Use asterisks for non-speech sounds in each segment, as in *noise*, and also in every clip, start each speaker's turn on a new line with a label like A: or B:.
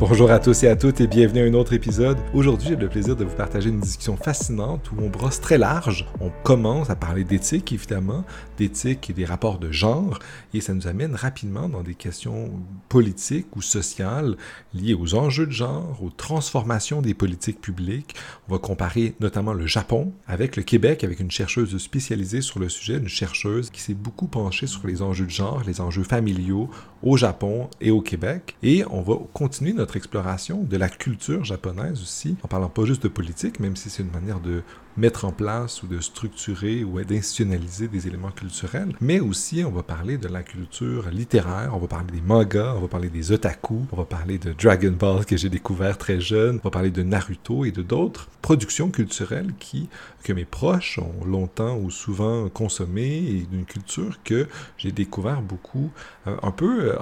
A: Bonjour à tous et à toutes et bienvenue à un autre épisode. Aujourd'hui, j'ai le plaisir de vous partager une discussion fascinante où on brosse très large. On commence à parler d'éthique, évidemment, d'éthique et des rapports de genre, et ça nous amène rapidement dans des questions politiques ou sociales liées aux enjeux de genre, aux transformations des politiques publiques. On va comparer notamment le Japon avec le Québec, avec une chercheuse spécialisée sur le sujet, une chercheuse qui s'est beaucoup penchée sur les enjeux de genre, les enjeux familiaux au Japon et au Québec. Et on va continuer notre exploration de la culture japonaise aussi, en parlant pas juste de politique, même si c'est une manière de mettre en place ou de structurer ou d'institutionnaliser des éléments culturels, mais aussi on va parler de la culture littéraire, on va parler des mangas, on va parler des otaku, on va parler de Dragon Ball que j'ai découvert très jeune, on va parler de Naruto et de d'autres productions culturelles qui que mes proches ont longtemps ou souvent consommé et d'une culture que j'ai découvert beaucoup euh, un peu euh,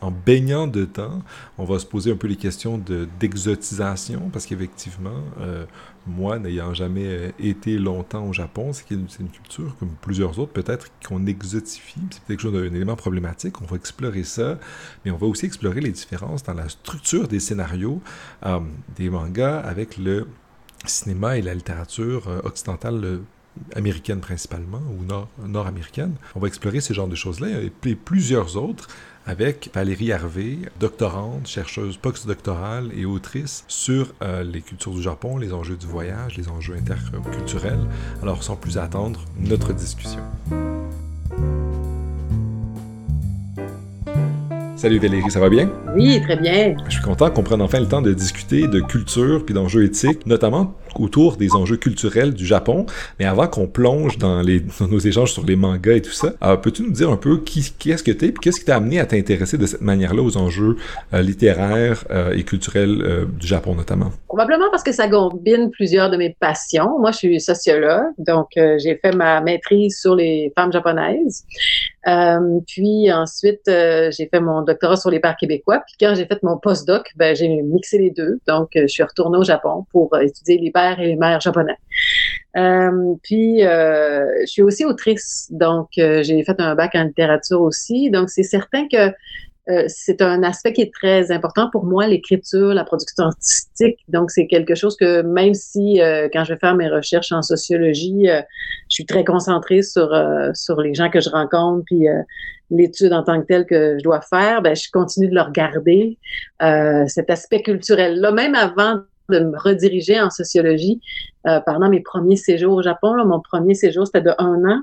A: en, baignant dedans. On va se poser un peu les questions d'exotisation parce qu'effectivement euh, moi, n'ayant jamais euh, été longtemps au Japon, c'est une, culture, comme plusieurs autres, peut-être qu'on exotifie. C'est peut-être chose d'un élément problématique. On va explorer ça, mais on va aussi explorer les différences dans la structure des scénarios euh, des mangas avec le cinéma et la littérature euh, occidentale américaine principalement, ou nord-américaine. on va explorer ce genre de choses-là et plusieurs autres avec Valérie Hervé, doctorante, chercheuse postdoctorale et autrice sur euh, les cultures du Japon, les enjeux du voyage, les enjeux interculturels. Alors, sans plus attendre, notre discussion. Salut Valérie, ça va bien?
B: Oui, très bien.
A: Je suis content qu'on prenne enfin le temps de discuter de culture puis d'enjeux éthiques, notamment autour des enjeux culturels du Japon. Mais avant qu'on plonge dans, nos échanges sur les mangas et tout ça, euh, peux-tu nous dire un peu qui, qui est-ce que tu es puis qu'est-ce qui t'a amené à t'intéresser de cette manière-là aux enjeux euh, littéraires euh, et culturels du Japon notamment?
B: Probablement parce que ça combine plusieurs de mes passions. Moi, je suis sociologue, donc j'ai fait ma maîtrise sur les femmes japonaises. puis ensuite, j'ai fait mon doctorat sur les parcs québécois. Puis quand j'ai fait mon postdoc, ben, j'ai mixé les deux. Donc, je suis retournée au Japon pour étudier les et les mères japonais. Euh, puis, euh, je suis aussi autrice. Donc, j'ai fait un bac en littérature aussi. Donc, c'est certain que euh, c'est un aspect qui est très important pour moi, l'écriture, la production artistique. Donc, c'est quelque chose que même si euh, quand je vais faire mes recherches en sociologie, euh, je suis très concentrée sur sur les gens que je rencontre, puis l'étude en tant que telle que je dois faire, ben, je continue de le regarder, cet aspect culturel-là, même avant de me rediriger en sociologie pendant mes premiers séjours au Japon. Mon premier séjour, c'était de un an.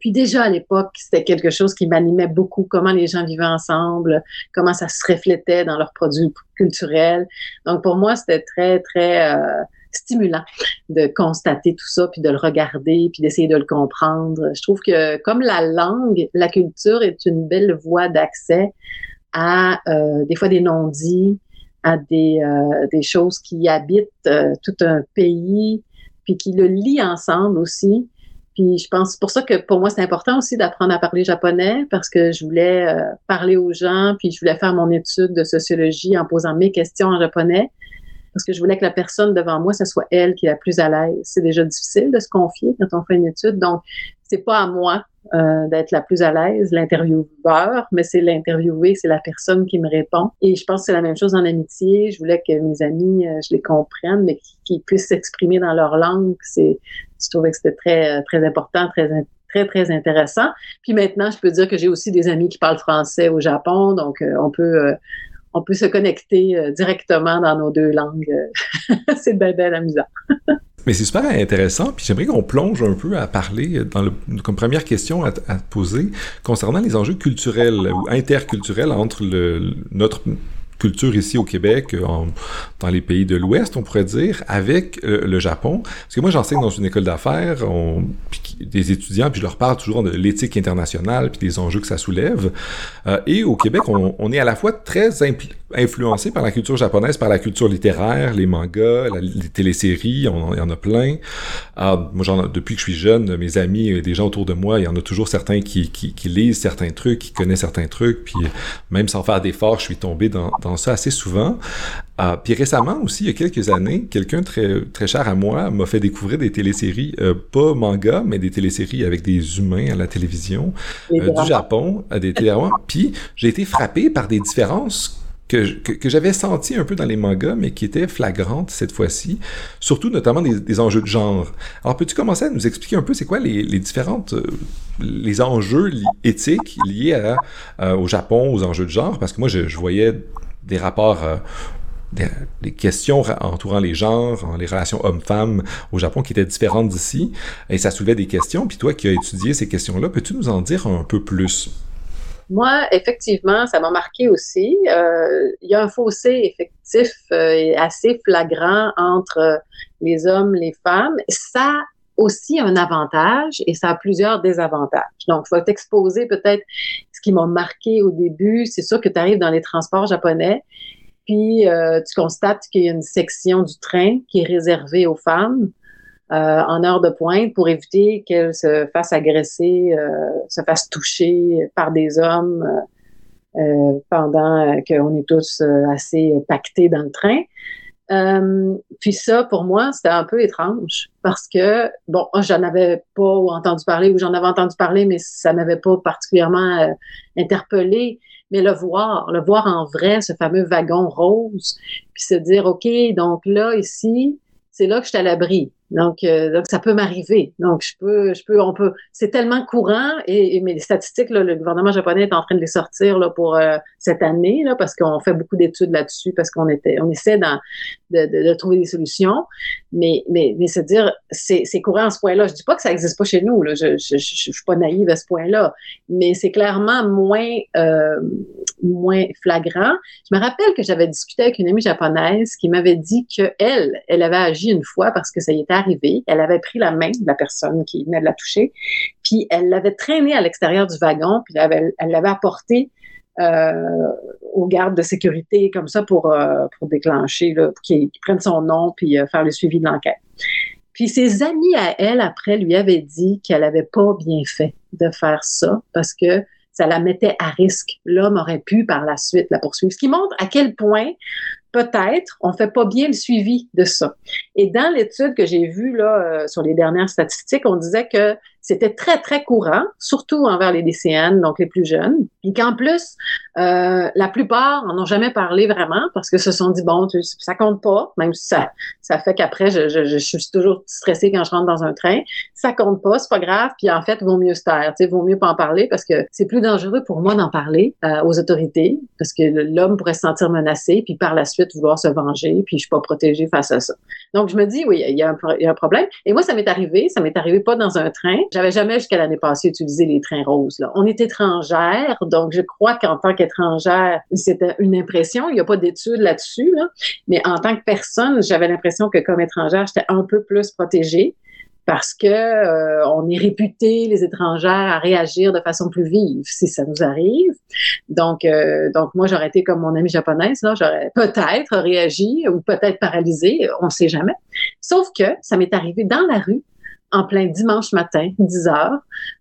B: Puis déjà à l'époque, c'était quelque chose qui m'animait beaucoup, comment les gens vivaient ensemble, comment ça se reflétait dans leurs produits culturels. Donc pour moi, c'était très, très euh, stimulant de constater tout ça, puis de le regarder, puis d'essayer de le comprendre. Je trouve que comme la langue, la culture est une belle voie d'accès à euh, des fois des non-dits, à des, euh, des choses qui habitent tout un pays, puis qui le lient ensemble aussi. Puis je pense pour ça que pour moi c'est important aussi d'apprendre à parler japonais parce que je voulais euh, parler aux gens, puis je voulais faire mon étude de sociologie en posant mes questions en japonais parce que je voulais que la personne devant moi, ce soit elle qui est la plus à l'aise. C'est déjà difficile de se confier quand on fait une étude, donc c'est pas à moi euh, d'être la plus à l'aise, l'intervieweur, mais c'est l'interviewé, c'est la personne qui me répond. Et je pense que c'est la même chose en amitié. Je voulais que mes amis, euh, je les comprenne, mais qu'ils puissent s'exprimer dans leur langue. C'est, je trouvais que c'était très, très important, très, très, très intéressant. Puis maintenant, je peux dire que j'ai aussi des amis qui parlent français au Japon, donc euh, on peut, on peut se connecter directement dans nos deux langues. *laughs* c'est bien, bien amusant.
A: Mais c'est super intéressant, puis j'aimerais qu'on plonge un peu à parler le, comme première question à, à poser concernant les enjeux culturels ou interculturels entre notre culture ici au Québec, euh, dans les pays de l'Ouest, on pourrait dire, avec euh, le Japon. Parce que moi, j'enseigne dans une école d'affaires, des étudiants, puis je leur parle toujours de l'éthique internationale, puis des enjeux que ça soulève. Euh, et au Québec, on, on, est à la fois très influencé par la culture japonaise, par la culture littéraire, les mangas, les téléséries, il y en a plein. Ah, moi, genre, depuis que je suis jeune, mes amis, des gens autour de moi, il y en a toujours certains qui, qui, qui lisent certains trucs, qui connaissent certains trucs, puis même sans faire d'efforts, je suis tombé dans ça assez souvent. Euh, puis récemment aussi, il y a quelques années, quelqu'un très, très cher à moi m'a fait découvrir des téléséries, euh, pas manga, mais des téléséries avec des humains à la télévision euh, du Japon, à des télérois. Puis j'ai été frappé par des différences que, j'avais senti un peu dans les mangas, mais qui était flagrante cette fois-ci, surtout notamment des, enjeux de genre. Alors, peux-tu commencer à nous expliquer un peu c'est quoi les, les différentes euh, les enjeux éthiques liés euh, au Japon, aux enjeux de genre? Parce que moi, je, voyais des rapports euh, des, questions entourant les genres, les relations hommes-femmes au Japon qui étaient différentes d'ici, et ça soulevait des questions. Puis toi qui as étudié ces questions-là, peux-tu nous en dire un peu plus?
B: Moi, effectivement, ça m'a marqué aussi. Euh, il y a un fossé effectif euh, assez flagrant entre les hommes, les femmes. Ça a aussi un avantage et ça a plusieurs désavantages. Donc, il faut t'exposer peut-être ce qui m'a marqué au début. C'est sûr que tu arrives dans les transports japonais puis euh, tu constates qu'il y a une section du train qui est réservée aux femmes euh, en heure de pointe pour éviter qu'elles se fassent agresser, euh, se fassent toucher par des hommes pendant qu'on est tous assez pactés dans le train. puis ça, pour moi, c'était un peu étrange parce que, bon, j'en avais pas entendu parler ou j'en avais entendu parler, mais ça m'avait pas particulièrement interpellé mais le voir, le voir en vrai, ce fameux wagon rose, puis se dire, OK, donc là, ici, c'est là que je suis à l'abri. Donc, euh, donc ça peut m'arriver. Donc, je peux, je peux, on peut. C'est tellement courant et, mais les statistiques, le gouvernement japonais est en train de les sortir là, pour euh, cette année parce qu'on fait beaucoup d'études là-dessus, parce qu'on était, on essaie de, de, trouver des solutions. Mais, mais, mais se dire, c'est, courant à ce point-là. Je dis pas que ça existe pas chez nous. Là. Je, je, je, suis pas naïve à ce point-là, mais c'est clairement moins, euh, moins flagrant. Je me rappelle que j'avais discuté avec une amie japonaise qui m'avait dit que elle, elle avait agi une fois parce que ça y était arrivée, elle avait pris la main de la personne qui venait de la toucher, puis elle l'avait traînée à l'extérieur du wagon, puis elle l'avait apporté euh, aux gardes de sécurité comme ça pour, euh, pour déclencher, pour qu'ils prennent son nom puis euh, faire le suivi de l'enquête. Puis ses amis à elle, après, lui avaient dit qu'elle avait pas bien fait de faire ça parce que ça la mettait à risque. L'homme aurait pu par la suite la poursuivre. Ce qui montre à quel point peut-être on fait pas bien le suivi de ça. Et dans l'étude que j'ai vue là euh, sur les dernières statistiques, on disait que c'était très, très courant, surtout envers les lycéennes, donc les plus jeunes. Puis qu'en plus, euh, la plupart n'en ont jamais parlé vraiment parce que se sont dit, bon, ça compte pas, même si ça, ça fait qu'après, je, je, je, suis toujours stressée quand je rentre dans un train. Ça compte pas, c'est pas grave. Puis en fait, vaut mieux se taire, tu sais, vaut mieux pas en parler parce que c'est plus dangereux pour moi d'en parler euh, aux autorités parce que l'homme pourrait se sentir menacé puis par la suite vouloir se venger puis je suis pas protégée face à ça. Donc je me dis, oui, il y a un, problème. Et moi, ça m'est arrivé, ça m'est arrivé pas dans un train. J'avais jamais jusqu'à l'année passée utilisé les trains roses. Là. On est étrangère, donc je crois qu'en tant qu'étrangère, c'était une impression. Il n'y a pas d'études là-dessus, là. mais en tant que personne, j'avais l'impression que comme étrangère, j'étais un peu plus protégée parce que euh, on est réputé les étrangères à réagir de façon plus vive si ça nous arrive. Donc euh, donc moi j'aurais été comme mon amie japonaise là, j'aurais peut-être réagi ou peut-être paralysé, on sait jamais. Sauf que ça m'est arrivé dans la rue en plein dimanche matin, 10 heures.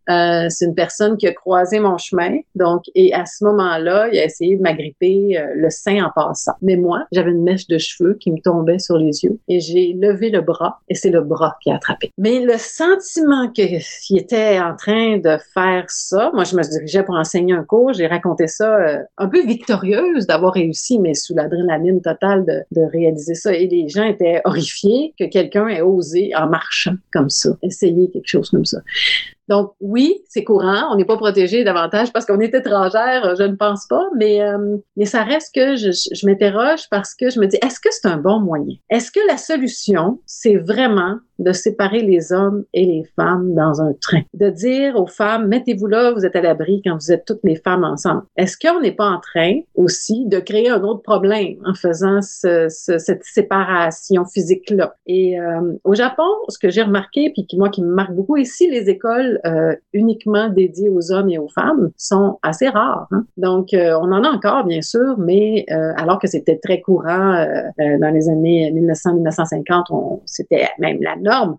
B: Euh, c'est une personne qui a croisé mon chemin, donc, et à ce moment-là, il a essayé de m'agripper euh, le sein en passant. Mais moi, j'avais une mèche de cheveux qui me tombait sur les yeux et j'ai levé le bras et c'est le bras qui a attrapé. Mais le sentiment qu'il était en train de faire ça, moi, je me dirigeais pour enseigner un cours, j'ai raconté ça euh, un peu victorieuse d'avoir réussi, mais sous l'adrénaline totale de, de réaliser ça. Et les gens étaient horrifiés que quelqu'un ait osé en marchant comme ça essayer quelque chose comme ça. Donc oui, c'est courant, on n'est pas protégé davantage parce qu'on est étrangère, je ne pense pas, mais euh, mais ça reste que je, je m'interroge parce que je me dis est-ce que c'est un bon moyen? Est-ce que la solution c'est vraiment de séparer les hommes et les femmes dans un train, de dire aux femmes mettez-vous là, vous êtes à l'abri quand vous êtes toutes les femmes ensemble. Est-ce qu'on n'est pas en train aussi de créer un autre problème en faisant ce, ce, cette séparation physique là Et euh, au Japon, ce que j'ai remarqué puis qui moi qui me marque beaucoup ici, les écoles euh, uniquement dédiées aux hommes et aux femmes sont assez rares. Hein? Donc, euh, on en a encore, bien sûr, mais euh, alors que c'était très courant dans les années 1900-1950, c'était même la norme.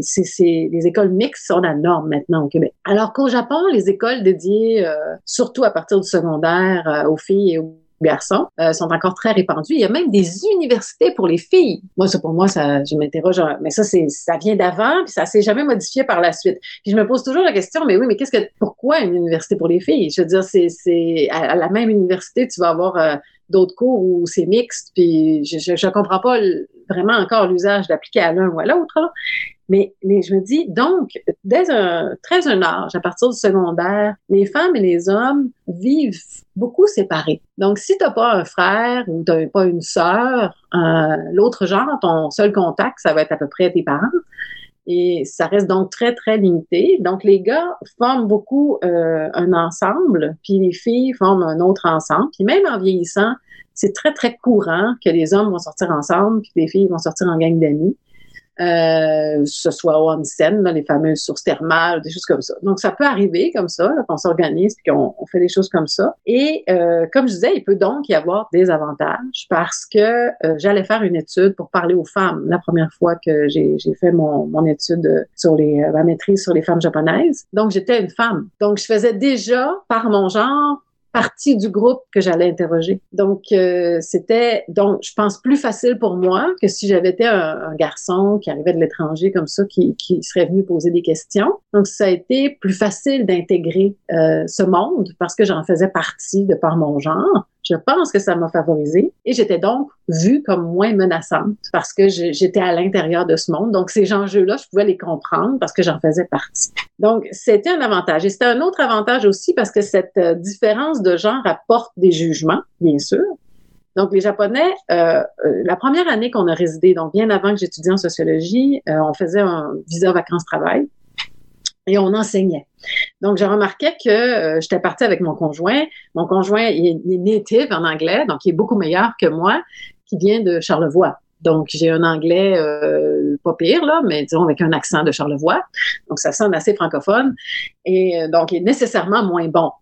B: c'est, les écoles mixtes sont la norme maintenant au Québec. Alors qu'au Japon, les écoles dédiées, surtout à partir du secondaire, aux filles et aux garçons euh, sont encore très répandus. Il y a même des universités pour les filles. Moi, ça pour moi, ça, je m'interroge, mais ça, ça vient d'avant, puis ça s'est jamais modifié par la suite. Puis je me pose toujours la question, mais oui, mais qu'est-ce que, pourquoi une université pour les filles? Je veux dire, c'est, c'est à, la même université, tu vas avoir euh, d'autres cours où c'est mixte, puis je, je, je comprends pas vraiment encore l'usage d'appliquer à l'un ou à l'autre. Mais, mais je me dis, donc, dès un très jeune âge, à partir du secondaire, les femmes et les hommes vivent beaucoup séparés. Donc, si tu n'as pas un frère ou tu n'as pas une sœur, euh, l'autre genre, ton seul contact, ça va être à peu près tes parents. Et ça reste donc très, très limité. Donc, les gars forment beaucoup euh, un ensemble, puis les filles forment un autre ensemble. Puis même en vieillissant, c'est très, très courant que les hommes vont sortir ensemble, puis les filles vont sortir en gang d'amis euh, ce soit au onsen, les fameuses sources thermales, des choses comme ça. Donc, ça peut arriver comme ça, qu'on s'organise et qu'on on fait des choses comme ça. Et euh, comme je disais, il peut donc y avoir des avantages parce que euh, j'allais faire une étude pour parler aux femmes la première fois que j'ai fait mon, mon étude sur les, ma maîtrise sur les femmes japonaises. Donc, j'étais une femme. Donc, je faisais déjà, par mon genre, partie du groupe que j'allais interroger. Donc, euh, c'était, donc, je pense, plus facile pour moi que si j'avais été un, garçon qui arrivait de l'étranger comme ça, qui, qui, serait venu poser des questions. Donc, ça a été plus facile d'intégrer euh, ce monde parce que j'en faisais partie de par mon genre. Je pense que ça m'a favorisée et j'étais donc vue comme moins menaçante parce que j'étais à l'intérieur de ce monde. Donc, ces enjeux-là, je pouvais les comprendre parce que j'en faisais partie. Donc, c'était un avantage. Et c'était un autre avantage aussi parce que cette euh, différence de genre apporte des jugements, bien sûr. Donc, les Japonais, euh, euh la première année qu'on a résidé, donc bien avant que j'étudie en sociologie, euh, on faisait un visa vacances-travail et on enseignait. Donc, j'ai remarqué que euh, j'étais partie avec mon conjoint. Mon conjoint, il est, native en anglais, donc il est beaucoup meilleur que moi, qui vient de Charlevoix. Donc, j'ai un anglais euh, pas pire, là, mais disons avec un accent de Charlevoix. Donc, ça sonne assez francophone. Et euh, donc, il est nécessairement moins bon.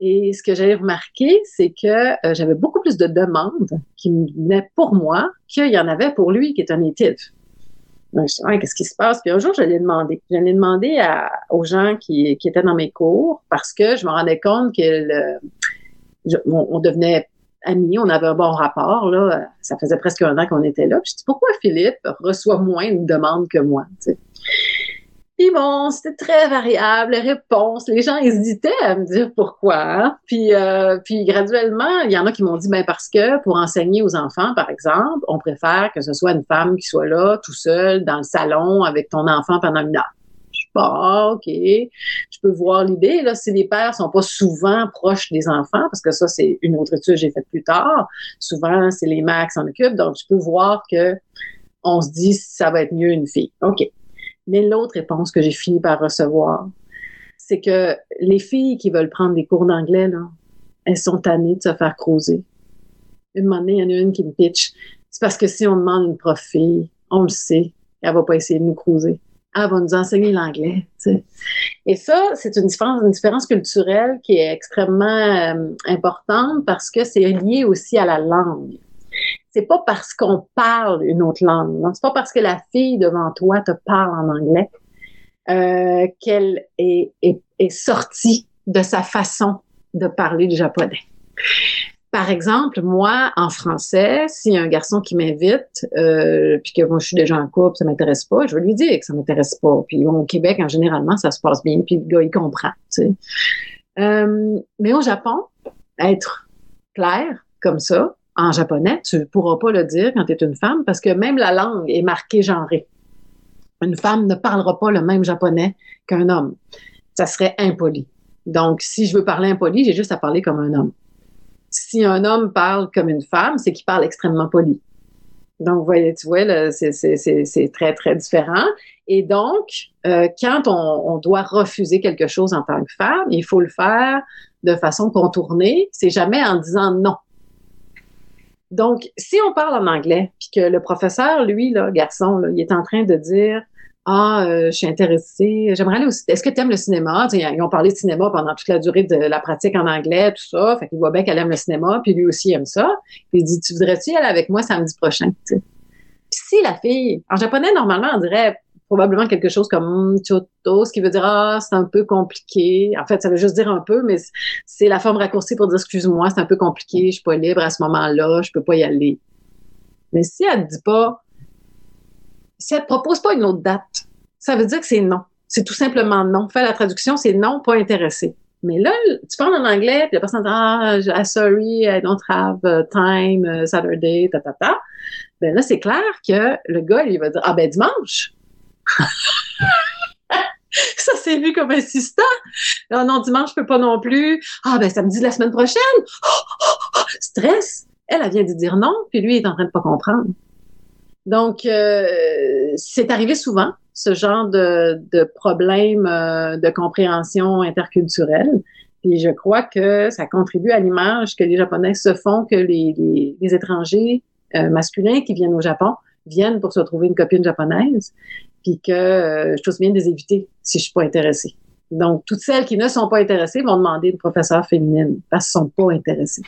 B: Et ce que j'avais remarqué, c'est que j'avais beaucoup plus de demandes qui venaient pour moi qu'il y en avait pour lui, qui est un native. Donc, je dis, qu'est-ce qui se passe? Puis un jour, je l'ai demandé. Je demandé à, aux gens qui, qui, étaient dans mes cours parce que je me rendais compte que on, devenait amis, on avait un bon rapport. Là. Ça faisait presque un an qu'on était là. Puis je dis, pourquoi Philippe reçoit moins de demandes que moi? Puis bon, c'était très variable, les réponses. Les gens hésitaient à me dire pourquoi. Hein. Puis, euh, puis graduellement, il y en a qui m'ont dit, ben parce que pour enseigner aux enfants, par exemple, on préfère que ce soit une femme qui soit là, tout seul, dans le salon, avec ton enfant pendant une heure. Je suis pas, OK, je peux voir l'idée. Là, si les pères sont pas souvent proches des enfants, parce que ça, c'est une autre étude que j'ai faite plus tard. Souvent, c'est les mères qui s'en occupent. Donc, je peux voir que on se dit, ça va être mieux une fille. OK. Mais l'autre réponse que j'ai fini par recevoir, c'est que les filles qui veulent prendre des cours d'anglais, elles sont tannées de se faire creuser. Une moment il y en a une qui me pitch. C'est parce que si on demande une prof fille, on le sait, elle va pas essayer de nous creuser. Elle va nous enseigner l'anglais. Et ça, c'est une différence, une différence culturelle qui est extrêmement euh, importante parce que c'est lié aussi à la langue c'est pas parce qu'on parle une autre langue, c'est pas parce que la fille devant toi te parle en anglais euh, qu'elle est, sortie de sa façon de parler du japonais. Par exemple, moi, en français, s'il y a un garçon qui m'invite, euh, puis que je suis déjà en couple, ça m'intéresse pas, je vais lui dire que ça m'intéresse pas. Puis au Québec, en généralement, ça se passe bien, puis le gars il comprend. Euh, mais au Japon, être clair comme ça, en japonais, tu ne pourras pas le dire quand tu es une femme parce que même la langue est marquée genrée. Une femme ne parlera pas le même japonais qu'un homme. Ça serait impoli. Donc, si je veux parler impoli, j'ai juste à parler comme un homme. Si un homme parle comme une femme, c'est qu'il parle extrêmement poli. Donc, voyez, tu vois, c'est très, très différent. Et donc, euh, quand on, on, doit refuser quelque chose en tant que femme, il faut le faire de façon contournée. C'est jamais en disant non. Donc, si on parle en anglais, puis que le professeur, lui, là, garçon, il est en train de dire Ah, euh, je suis intéressé, j'aimerais aller au Est-ce que tu aimes le cinéma? ils ont parlé de cinéma pendant toute la durée de la pratique en anglais, tout ça. Fait qu'il voit bien qu'elle aime le cinéma, puis lui aussi aime ça. Puis il dit Tu voudrais-tu aller avec moi samedi prochain? si la fille, en japonais, normalement, on dirait probablement quelque chose comme choto, ce qui veut dire ah c'est un peu compliqué. En fait, ça veut juste dire un peu, mais c'est la forme raccourcie pour dire excuse-moi, c'est un peu compliqué, je suis pas libre à ce moment-là, je peux pas y aller. Mais si elle dit pas, si elle propose pas une autre date, ça veut dire que c'est non. C'est tout simplement non. Faire la traduction, c'est non, pas intéressé. Mais là, tu parles en anglais, puis la personne dit Ah, ah sorry, I don't have uh, time, uh, Saturday, ta, ta, ta. Ben là, c'est clair que le gars, il va dire Ah, ben dimanche. *laughs* ça, c'est vu comme insistant. Ah non, dimanche, je peux pas non plus. Ah, ben samedi de la semaine prochaine. *gasps* stress. Elle, elle vient de dire non, puis lui, il est en train de pas comprendre. Donc, euh, c'est arrivé souvent ce genre de, problème euh, de compréhension interculturelle. Puis je crois que ça contribue à l'image que les Japonais se font que les étrangers euh, masculins qui viennent au Japon viennent pour se trouver une copine japonaise, puis que euh, je trouve bien de les éviter si je suis pas intéressée. Donc, toutes celles qui ne sont pas intéressées vont demander une professeure féminine parce qu'elles sont pas intéressées.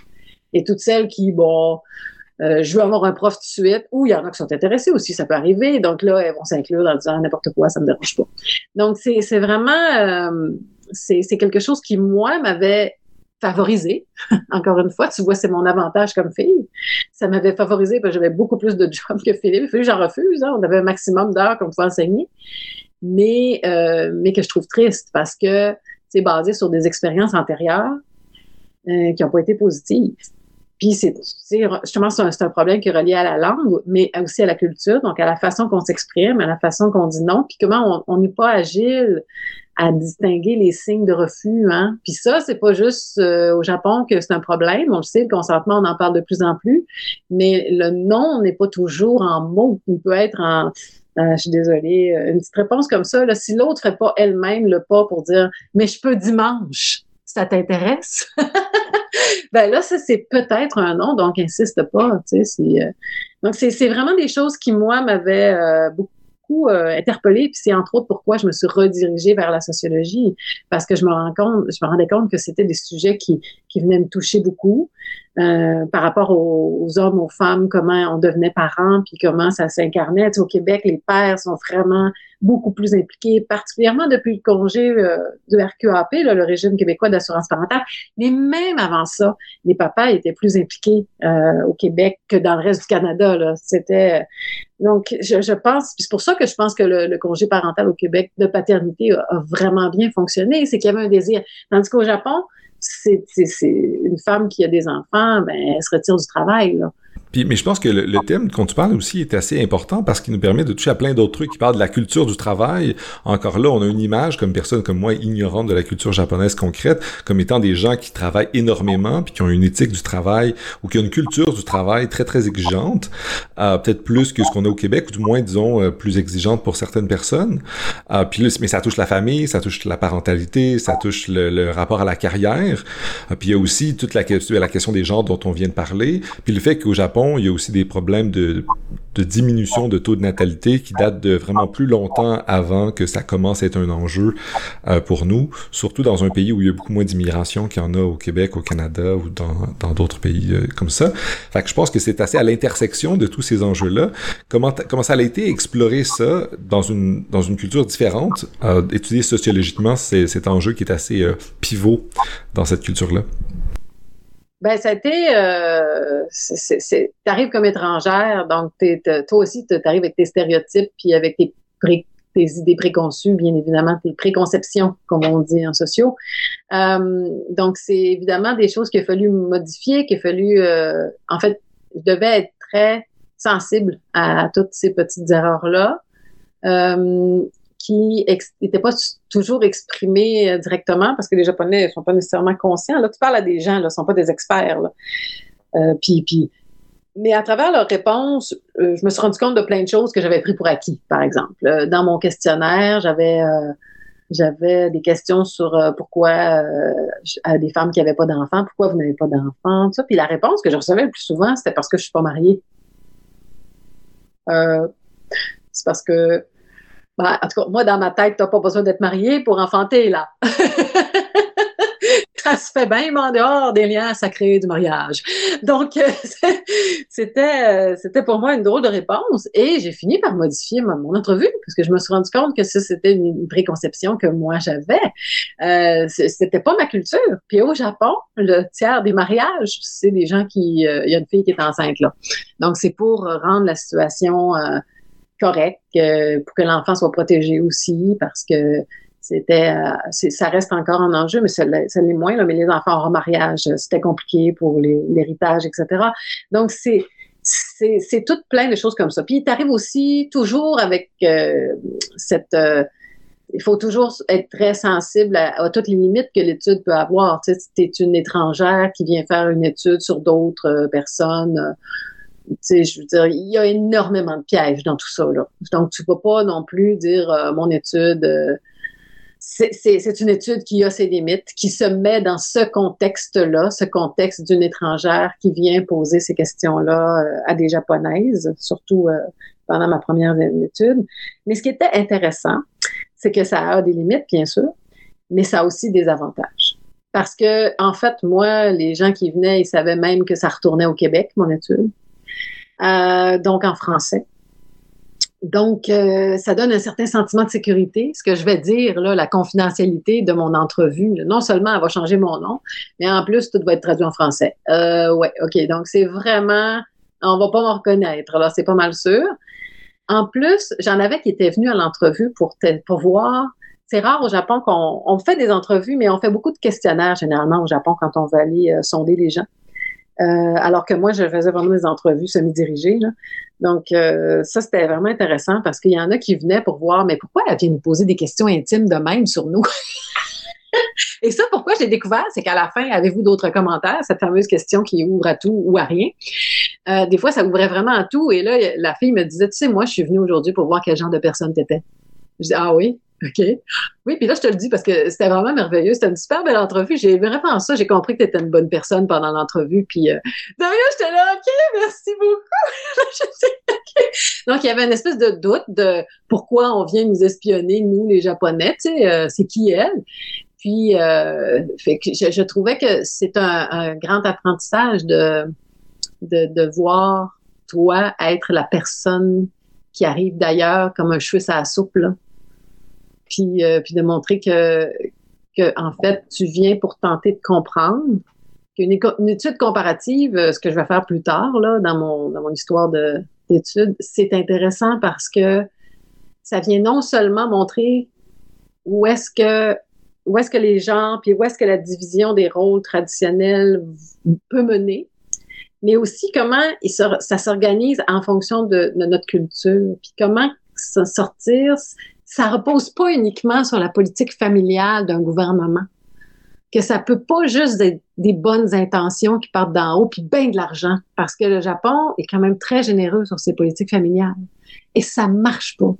B: Et toutes celles qui, bon, euh, je veux avoir un prof tout de suite, ou il y en a qui sont intéressés aussi, ça peut arriver. Donc là, elles vont s'inclure en disant n'importe quoi, ça me dérange pas. Donc c'est vraiment euh, c'est quelque chose qui moi m'avait favorisé. *laughs* Encore une fois, tu vois, c'est mon avantage comme fille. Ça m'avait favorisé parce que j'avais beaucoup plus de jobs que Philippe. Que j'en refuse. Hein. On avait un maximum d'heures qu'on pouvait enseigner. Mais, euh, mais que je trouve triste parce que c'est basé sur des expériences antérieures euh, qui n'ont pas été positives. Puis c'est justement c'est un, problème qui est relié à la langue, mais aussi à la culture, donc à la façon qu'on s'exprime, à la façon qu'on dit non, puis comment on n'est pas agile à distinguer les signes de refus. Hein? Puis ça, c'est pas juste euh, au Japon que c'est un problème. On le sait, le consentement, on en parle de plus en plus, mais le non n'est pas toujours en mots. Il peut être en euh, je suis désolée, une petite réponse comme ça. Là, si l'autre ferait pas elle-même le pas pour dire mais je peux dimanche, ça t'intéresse? *laughs* *laughs* ben là, ça, c'est peut-être un nom, donc insiste pas. Tu sais, euh, donc, c'est vraiment des choses qui, moi, m'avaient euh, beaucoup euh, interpellée. Puis c'est entre autres pourquoi je me suis redirigée vers la sociologie, parce que je me rends compte, je me rendais compte que c'était des sujets qui, qui venaient me toucher beaucoup. Euh, par rapport aux, hommes, aux femmes, comment on devenait parents, puis comment ça s'incarnait. au Québec, les pères sont vraiment beaucoup plus impliqués, particulièrement depuis le congé euh, du RQAP, le régime québécois d'assurance parentale. Mais même avant ça, les papas étaient plus impliqués euh, au Québec que dans le reste du Canada. C'était donc je, pense, c'est pour ça que je pense que le, congé parental au Québec de paternité a, a vraiment bien fonctionné, c'est qu'il y avait un désir. Tandis qu'au Japon, c'est une femme qui a des enfants, ben, elle se retire du travail. Là.
A: Puis, mais je pense que le, thème dont tu parles aussi est assez important parce qu'il nous permet de toucher à plein d'autres trucs qui parlent de la culture du travail. Encore là, on a une image comme personne comme moi ignorante de la culture japonaise concrète comme étant des gens qui travaillent énormément puis qui ont une éthique du travail ou qui ont une culture du travail très très exigeante, euh, peut-être plus que ce qu'on a au Québec ou du moins disons euh, plus exigeante pour certaines personnes. Euh, puis là, mais ça touche la famille, ça touche la parentalité, ça touche le, rapport à la carrière. Euh, puis il y a aussi toute la, la question des genres dont on vient de parler. Puis le fait qu'au Japon il y a aussi des problèmes de, diminution de taux de natalité qui datent de vraiment plus longtemps avant que ça commence à être un enjeu euh, pour nous, surtout dans un pays où il y a beaucoup moins d'immigration qu'il y en a au Québec, au Canada ou dans d'autres pays euh, comme ça. Fait je pense que c'est assez à l'intersection de tous ces enjeux-là. Comment, comment ça a été explorer ça dans une, culture différente, euh, étudier sociologiquement cet enjeu qui est assez pivot dans cette culture-là?
B: Ben, ça a été, euh, tu arrives comme étrangère, donc toi aussi, tu arrives avec tes stéréotypes, puis avec tes, tes idées préconçues, bien évidemment, tes préconceptions, comme on dit en sociaux. Euh, donc, c'est évidemment des choses qu'il a fallu modifier, qu'il a fallu, euh, en fait, je devais être très sensible à, toutes ces petites erreurs-là. Euh, qui n'étaient pas toujours exprimés euh, directement parce que les Japonais ne sont pas nécessairement conscients. Là, tu parles à des gens, ils ne sont pas des experts. Euh, puis, puis, mais à travers leurs réponses, euh, je me suis rendu compte de plein de choses que j'avais pris pour acquis, par exemple. dans mon questionnaire, j'avais des questions sur pourquoi à des femmes qui n'avaient pas d'enfants, pourquoi vous n'avez pas d'enfants, ça. Puis la réponse que je recevais le plus souvent, c'était parce que je suis pas mariée. c'est parce que ben, en tout cas, moi, dans ma tête, tu pas besoin d'être marié pour enfanter, là. *laughs* ça se fait bien, mais en dehors des liens sacrés du mariage. Donc, euh, *laughs* c'était, euh, c'était pour moi une drôle de réponse. Et j'ai fini par modifier mon, entrevue parce que je me suis rendu compte que ça, c'était une, préconception que moi j'avais. Euh, c'était pas ma culture. Puis au Japon, le tiers des mariages, c'est des gens qui, euh, il y a une fille qui est enceinte là. Donc, c'est pour rendre la situation correcte, pour que l'enfant soit protégé aussi parce que c'était, euh, ça reste encore un enjeu, mais ça, l'est moins. Là, mais les enfants hors mariage, euh, c'était compliqué pour l'héritage, etc. Donc c'est c'est tout plein de choses comme ça. Puis tu arrives aussi toujours avec euh, cette il faut toujours être très sensible à, toutes les limites que l'étude peut avoir. Tu sais, si es une étrangère qui vient faire une étude sur d'autres personnes, tu sais, je veux dire, il y a énormément de pièges dans tout ça. Là. Donc, tu peux pas non plus dire mon étude, c'est une étude qui a ses limites, qui se met dans ce contexte-là, ce contexte d'une étrangère qui vient poser ces questions-là euh, à des japonaises, surtout euh, pendant ma première étude. Mais ce qui était intéressant, c'est que ça a des limites, bien sûr, mais ça a aussi des avantages. Parce que, en fait, moi, les gens qui venaient, ils savaient même que ça retournait au Québec, mon étude. Euh, donc en français. Donc, euh, ça donne un certain sentiment de sécurité. Ce que je vais dire, là, la confidentialité de mon entrevue, non seulement elle va changer mon nom, mais en plus, tout va être traduit en français. Euh, ouais, OK. Donc, c'est vraiment, on va pas me reconnaître. Alors, c'est pas mal sûr. En plus, j'en avais qui étaient venus à l'entrevue pour, pour voir. C'est rare au Japon qu'on on fait des entrevues, mais on fait beaucoup de questionnaires généralement au Japon quand on veut aller euh, sonder les gens. Euh, alors que moi, je faisais vraiment des entrevues semi-dirigées. Donc, euh, ça, c'était vraiment intéressant parce qu'il y en a qui venaient pour voir, mais pourquoi elle vient nous poser des questions intimes de même sur nous? *laughs* Et ça, pourquoi je l'ai découvert, c'est qu'à la fin, avez-vous d'autres commentaires? Cette fameuse question qui ouvre à tout ou à rien. Euh, des fois, ça ouvrait vraiment à tout. Et là, la fille me disait, tu sais, moi, je suis venue aujourd'hui pour voir quel genre de personne tu étais. Je dis, ah oui? OK? Oui, puis là, je te le dis parce que c'était vraiment merveilleux. C'était une super belle entrevue. J'ai vraiment ça. J'ai compris que tu étais une bonne personne pendant l'entrevue. Puis, euh, j'étais là, OK, merci beaucoup. *laughs* Donc, il y avait une espèce de doute de pourquoi on vient nous espionner, nous, les Japonais. Tu sais, euh, c'est qui elle? Puis, euh, fait que je, trouvais que c'est un, grand apprentissage de, de, de voir toi être la personne qui arrive d'ailleurs comme un cheveu à la soupe, là puis, euh, puis de montrer que, en fait, tu viens pour tenter de comprendre. Une, une étude comparative, euh, ce que je vais faire plus tard là, dans, mon, dans mon histoire d'étude, c'est intéressant parce que ça vient non seulement montrer où est-ce que où est-ce que les gens, puis où est-ce que la division des rôles traditionnels peut mener, mais aussi comment ça s'organise en fonction de, de, notre culture, puis comment sortir ça repose pas uniquement sur la politique familiale d'un gouvernement. Que ça peut pas juste être des bonnes intentions qui partent d'en haut puis bien de l'argent. Parce que le Japon est quand même très généreux sur ses politiques familiales. Et ça marche pas.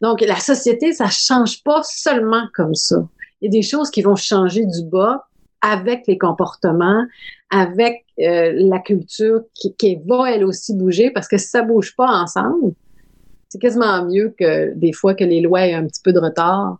B: Donc, la société, ça change pas seulement comme ça. Il y a des choses qui vont changer du bas avec les comportements, avec euh, la culture qui, qui va elle aussi bouger parce que si ça bouge pas ensemble, c'est quasiment mieux que des fois que les lois aient un petit peu de retard,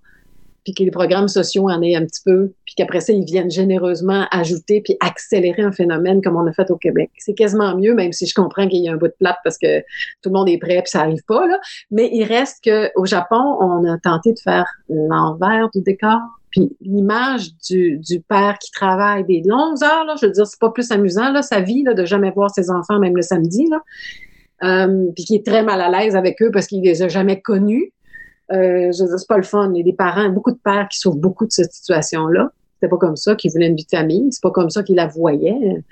B: puis que les programmes sociaux en aient un petit peu, puis qu'après ça, ils viennent généreusement ajouter puis accélérer un phénomène comme on a fait au Québec. C'est quasiment mieux, même si je comprends qu'il y a un bout de plate parce que tout le monde est prêt puis ça arrive pas, là. Mais il reste qu'au Japon, on a tenté de faire l'envers du décor. Puis l'image du, du, père qui travaille des longues heures, là, je veux dire, c'est pas plus amusant, là, sa vie, là, de jamais voir ses enfants, même le samedi, là puis qui est très mal à l'aise avec eux parce qu'il les a jamais connus. Euh, je c'est pas le fun. Il y a des parents, beaucoup de pères qui souffrent beaucoup de cette situation-là. C'était pas comme ça qu'ils voulaient une vie de famille. C'est pas comme ça qu'ils la voyaient.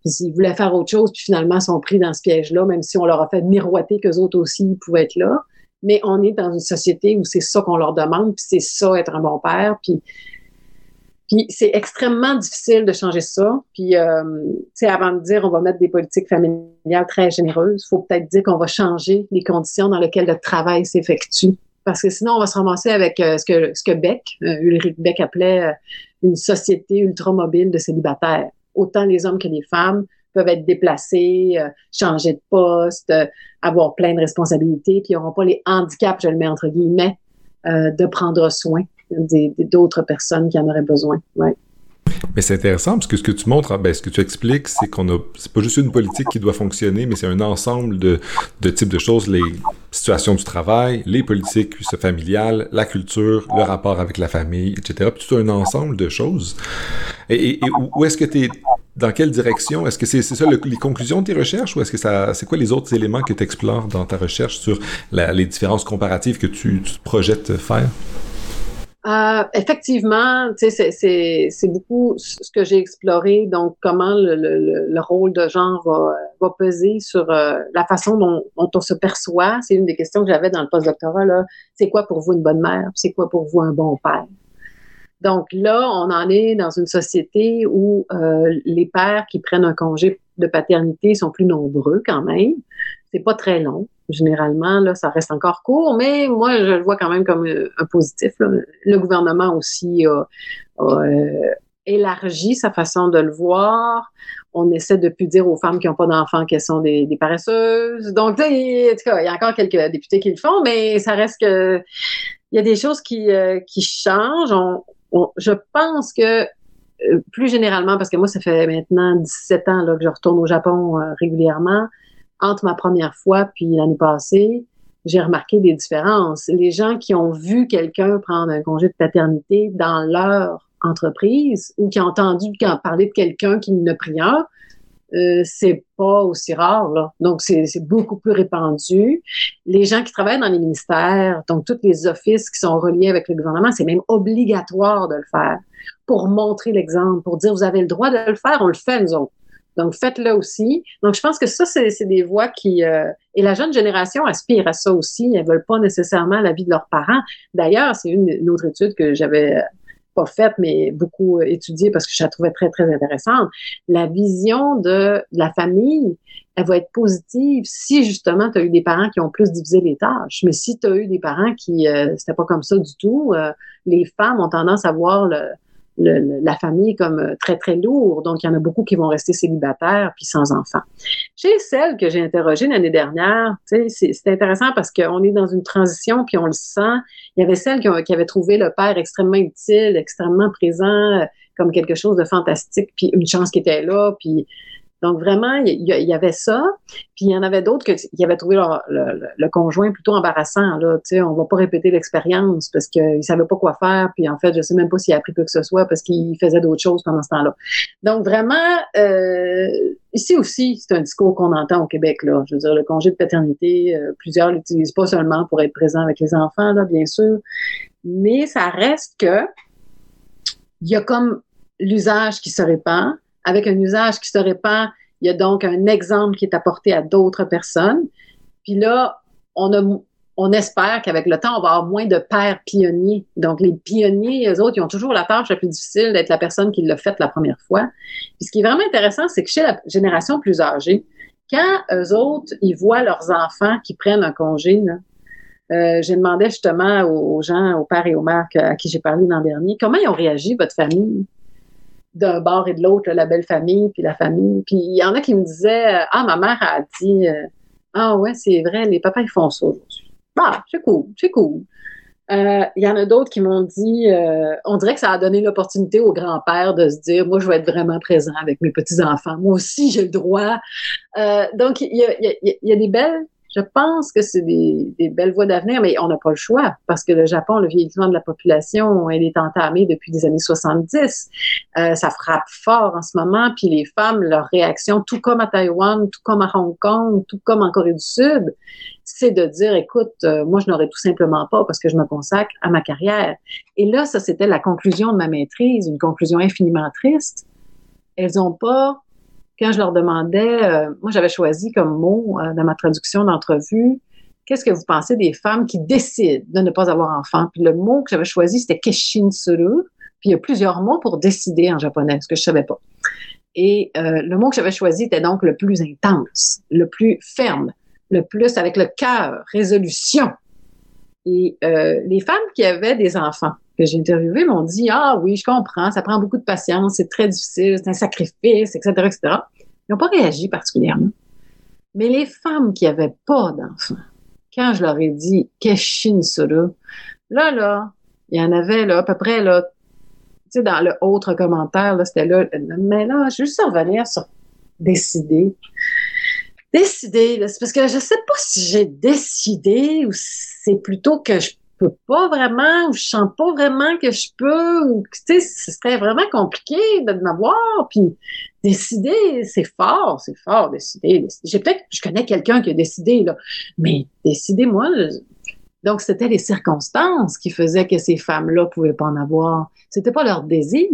B: Puis ils voulaient faire autre chose, puis finalement sont pris dans ce piège-là, même si on leur a fait miroiter qu'eux autres aussi pouvaient être là. Mais on est dans une société où c'est ça qu'on leur demande, puis c'est ça être un bon père. Puis puis c'est extrêmement difficile de changer ça. Puis, euh, tu sais, avant de dire on va mettre des politiques familiales très généreuses, il faut peut-être dire qu'on va changer les conditions dans lesquelles le travail s'effectue. Parce que sinon, on va se ramasser avec euh, ce, que, ce que Beck, euh, Ulrich Beck appelait euh, une société ultramobile de célibataires. Autant les hommes que les femmes peuvent être déplacés, changer de poste, avoir plein de responsabilités, puis ils n'auront pas les handicaps, je le mets entre guillemets, de prendre soin d'autres personnes qui en auraient besoin.
A: Mais c'est intéressant parce que ce que tu montres, ben, ce que tu expliques, c'est qu'on a, c'est pas juste une politique qui doit fonctionner, mais c'est un ensemble de, de types de choses, les situations du travail, les politiques familiales, la culture, le rapport avec la famille, etc. Puis tout un ensemble de choses. Et, où est-ce que tu es, dans quelle direction? Est-ce que c'est, ça les conclusions de tes recherches ou est-ce que ça, c'est quoi les autres éléments que tu explores dans ta recherche sur les différences comparatives que tu projettes faire?
B: Euh, effectivement, c'est beaucoup ce que j'ai exploré, donc comment le, le, le, rôle de genre va, va peser sur euh, la façon dont, dont, on se perçoit. C'est une des questions que j'avais dans le postdoctorat. C'est quoi pour vous une bonne mère? C'est quoi pour vous un bon père? Donc là, on en est dans une société où euh, les pères qui prennent un congé de paternité sont plus nombreux quand même. Pas très long généralement, là, ça reste encore court, mais moi, je le vois quand même comme euh, un positif. Le gouvernement aussi a, euh, élargi sa façon de le voir. On essaie de plus dire aux femmes qui n'ont pas d'enfants qu'elles sont des, paresseuses. Donc, en tout cas, il y a encore quelques députés qui le font, mais ça reste que il y a des choses qui, euh, changent. je pense que plus généralement, parce que moi, ça fait maintenant 17 ans là, que je retourne au Japon régulièrement, entre ma première fois puis l'année passée, j'ai remarqué des différences. Les gens qui ont vu quelqu'un prendre un congé de paternité dans leur entreprise ou qui ont entendu parler de quelqu'un qui ne pris un, euh, c'est pas aussi rare. Là. Donc, c'est beaucoup plus répandu. Les gens qui travaillent dans les ministères, donc tous les offices qui sont reliés avec le gouvernement, c'est même obligatoire de le faire pour montrer l'exemple, pour dire vous avez le droit de le faire, on le fait nous autres. Donc, faites-le aussi. Donc, je pense que ça, c'est des voix qui... Euh, et la jeune génération aspire à ça aussi. Elles veulent pas nécessairement la vie de leurs parents. D'ailleurs, c'est une, autre étude que j'avais pas faite, mais beaucoup étudiée parce que je la trouvais très, très intéressante. La vision de, la famille, elle va être positive si justement tu as eu des parents qui ont plus divisé les tâches. Mais si tu as eu des parents qui euh, c'était pas comme ça du tout, euh, les femmes ont tendance à voir le, la famille comme euh, très, très lourd. Donc, il y en a beaucoup qui vont rester célibataires puis sans enfants. Chez celle que j'ai interrogée l'année dernière, c'est intéressant parce qu'on est dans une transition puis on le sent. Il y avait celle qui, qui avait trouvé le père extrêmement utile, extrêmement présent, euh, comme quelque chose de fantastique, puis une chance qui était là, puis donc vraiment, il y, avait ça. Puis il y en avait d'autres qui avaient trouvé le, conjoint plutôt embarrassant. Là, tu on va pas répéter l'expérience parce qu'il savait pas quoi faire. Puis en fait, je sais même pas s'il a appris quoi que ce soit parce qu'il faisait d'autres choses pendant ce temps-là. Donc vraiment, euh, ici aussi, c'est un discours qu'on entend au Québec. Là. Je veux dire, le congé de paternité, euh, plusieurs l'utilisent pas seulement pour être présent avec les enfants, là, bien sûr, mais ça reste que il y a comme l'usage qui se répand avec un usage qui se répand, il y a donc un exemple qui est apporté à d'autres personnes. Puis là, on, espère qu'avec le temps, on va avoir moins de pères pionniers. Donc, les pionniers, eux autres, ils ont toujours la tâche la plus difficile d'être la personne qui l'a fait la première fois. Puis ce qui est vraiment intéressant, c'est que chez la génération plus âgée, quand eux autres, ils voient leurs enfants qui prennent un congé, euh, j'ai demandé justement aux, gens, aux pères et aux mères à qui j'ai parlé l'an dernier, comment ils ont réagi, votre famille? D'un bord et de l'autre, la belle famille, puis la famille. Puis il y en a qui me disaient Ah, ma mère a dit euh, Ah ouais, c'est vrai, les papas ils font ça aujourd'hui. Ah, c'est cool, c'est cool. Euh, il y en a d'autres qui m'ont dit, euh, on dirait que ça a donné l'opportunité au grand-père de se dire, moi, je vais être vraiment présent avec mes petits-enfants. Moi aussi, j'ai le droit. donc, il y a, des belles je pense que c'est des, belles voies d'avenir, mais on n'a pas le choix parce que le Japon, le vieillissement de la population, il est entamé depuis les années 70. Euh, ça frappe fort en ce moment, puis les femmes, leur réaction, tout comme à Taïwan, tout comme à Hong Kong, tout comme en Corée du Sud, c'est de dire, écoute, euh, moi, je n'aurais tout simplement pas parce que je me consacre à ma carrière. Et là, ça, c'était la conclusion de ma maîtrise, une conclusion infiniment triste. Elles n'ont pas quand je leur demandais, euh, moi j'avais choisi comme mot euh, dans ma traduction d'entrevue, qu'est-ce que vous pensez des femmes qui décident de ne pas avoir enfant? Le mot que j'avais choisi, c'était keshinsuru. Puis il y a plusieurs mots pour décider en japonais, ce que je savais pas. Et euh, le mot que j'avais choisi était donc le plus intense, le plus ferme, le plus avec le cœur, résolution. Et les femmes qui avaient des enfants, que j'ai interviewé m'ont dit Ah oui, je comprends, ça prend beaucoup de patience, c'est très difficile, c'est un sacrifice, etc., etc. Ils n'ont pas réagi particulièrement. Mais les femmes qui n'avaient pas d'enfants, quand je leur ai dit Keshin là, là, il y en avait là, à peu près là, sais, dans le autre commentaire, c'était là, mais là, je veux juste revenir sur décider. Décider, c'est parce que je sais pas si j'ai décidé ou c'est plutôt que je peux pas vraiment ou je sens pas vraiment que je peux ou tu sais ce serait vraiment compliqué de m'avoir puis décider c'est fort c'est fort décider, j'ai peut-être je connais quelqu'un qui a décidé là mais décider moi donc c'était les circonstances qui faisaient que ces femmes là pouvaient pas en avoir. C'était pas leur désir.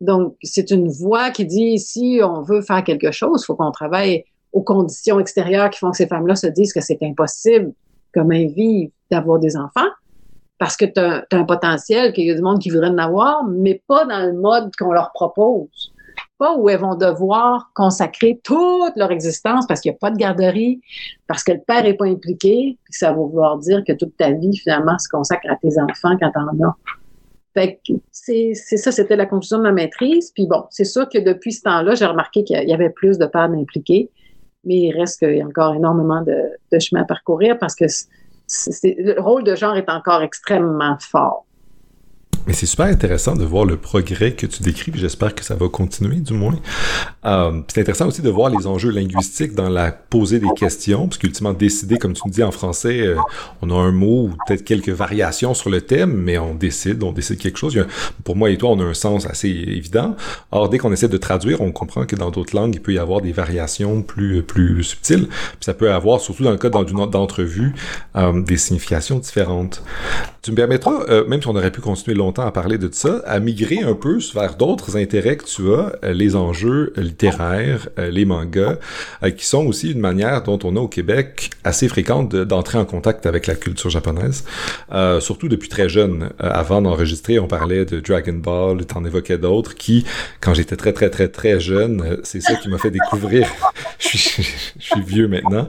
B: Donc c'est une voix qui dit si on veut faire quelque chose faut qu'on travaille aux conditions extérieures qui font que ces femmes là se disent que c'est impossible comment vivre d'avoir des enfants parce que tu as, un potentiel, qu'il y a du monde qui voudrait en avoir, mais pas dans le mode qu'on leur propose. Pas où elles vont devoir consacrer toute leur existence parce qu'il n'y a pas de garderie, parce que le père n'est pas impliqué, puis ça va vouloir dire que toute ta vie, finalement, se consacre à tes enfants quand t'en as. Fait que c'est ça, c'était la conclusion de ma maîtrise. Puis bon, c'est sûr que depuis ce temps-là, j'ai remarqué qu'il y avait plus de pères impliqués, mais il reste qu'il y a encore énormément de, de chemin à parcourir parce que le rôle de genre est encore extrêmement fort.
A: Mais c'est super intéressant de voir le progrès que tu décris, j'espère que ça va continuer, du moins. Euh, c'est intéressant aussi de voir les enjeux linguistiques dans la poser des questions, parce qu'ultimement, décider, comme tu me dis en français, euh, on a un mot ou peut-être quelques variations sur le thème, mais on décide, on décide quelque chose. pour moi et toi, on a un sens assez évident. Or, dès qu'on essaie de traduire, on comprend que dans d'autres langues, il peut y avoir des variations plus, plus subtiles. Puis ça peut avoir, surtout dans le cas d'une d'entrevue, euh, des significations différentes. Tu me permettras, euh, même si on aurait pu continuer longtemps à parler de ça, à migrer un peu vers d'autres intérêts que tu as, euh, les enjeux littéraires, euh, les mangas, qui sont aussi une manière dont on a au Québec assez fréquente d'entrer en contact avec la culture japonaise, surtout depuis très jeune. avant d'enregistrer, on parlait de Dragon Ball, t'en évoquais d'autres, qui, quand j'étais très très très très jeune, c'est ça qui m'a fait découvrir. *laughs* je, suis, je suis vieux maintenant.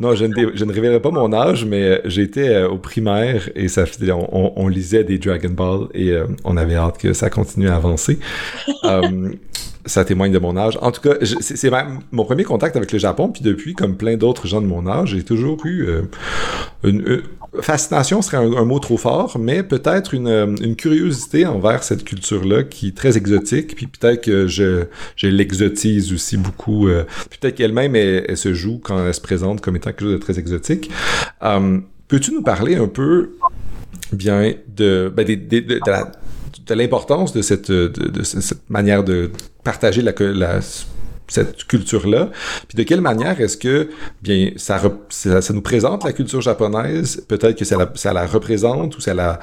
A: non, je ne, je révélerai pas mon âge, mais j'étais au primaire et ça, on, on lisait des Dragon Ball et euh, on avait hâte que ça continue à avancer. *laughs* Euh, ça témoigne de mon âge. En tout cas, c'est mon premier contact avec le Japon, puis depuis, comme plein d'autres gens de mon âge, j'ai toujours eu euh, une, fascination serait un, mot trop fort, mais peut-être une, une, curiosité envers cette culture-là qui est très exotique, puis peut-être que je, je l'exotise aussi beaucoup. peut-être qu'elle-même, elle, elle, se joue quand elle se présente comme étant quelque chose de très exotique. Peux-tu nous parler un peu bien de, ben, de, l'importance de cette, de, cette manière de partager la, la cette culture-là. Puis de quelle manière est-ce que, bien, ça, ça, nous présente la culture japonaise, peut-être que ça la, ça la représente ou ça, la,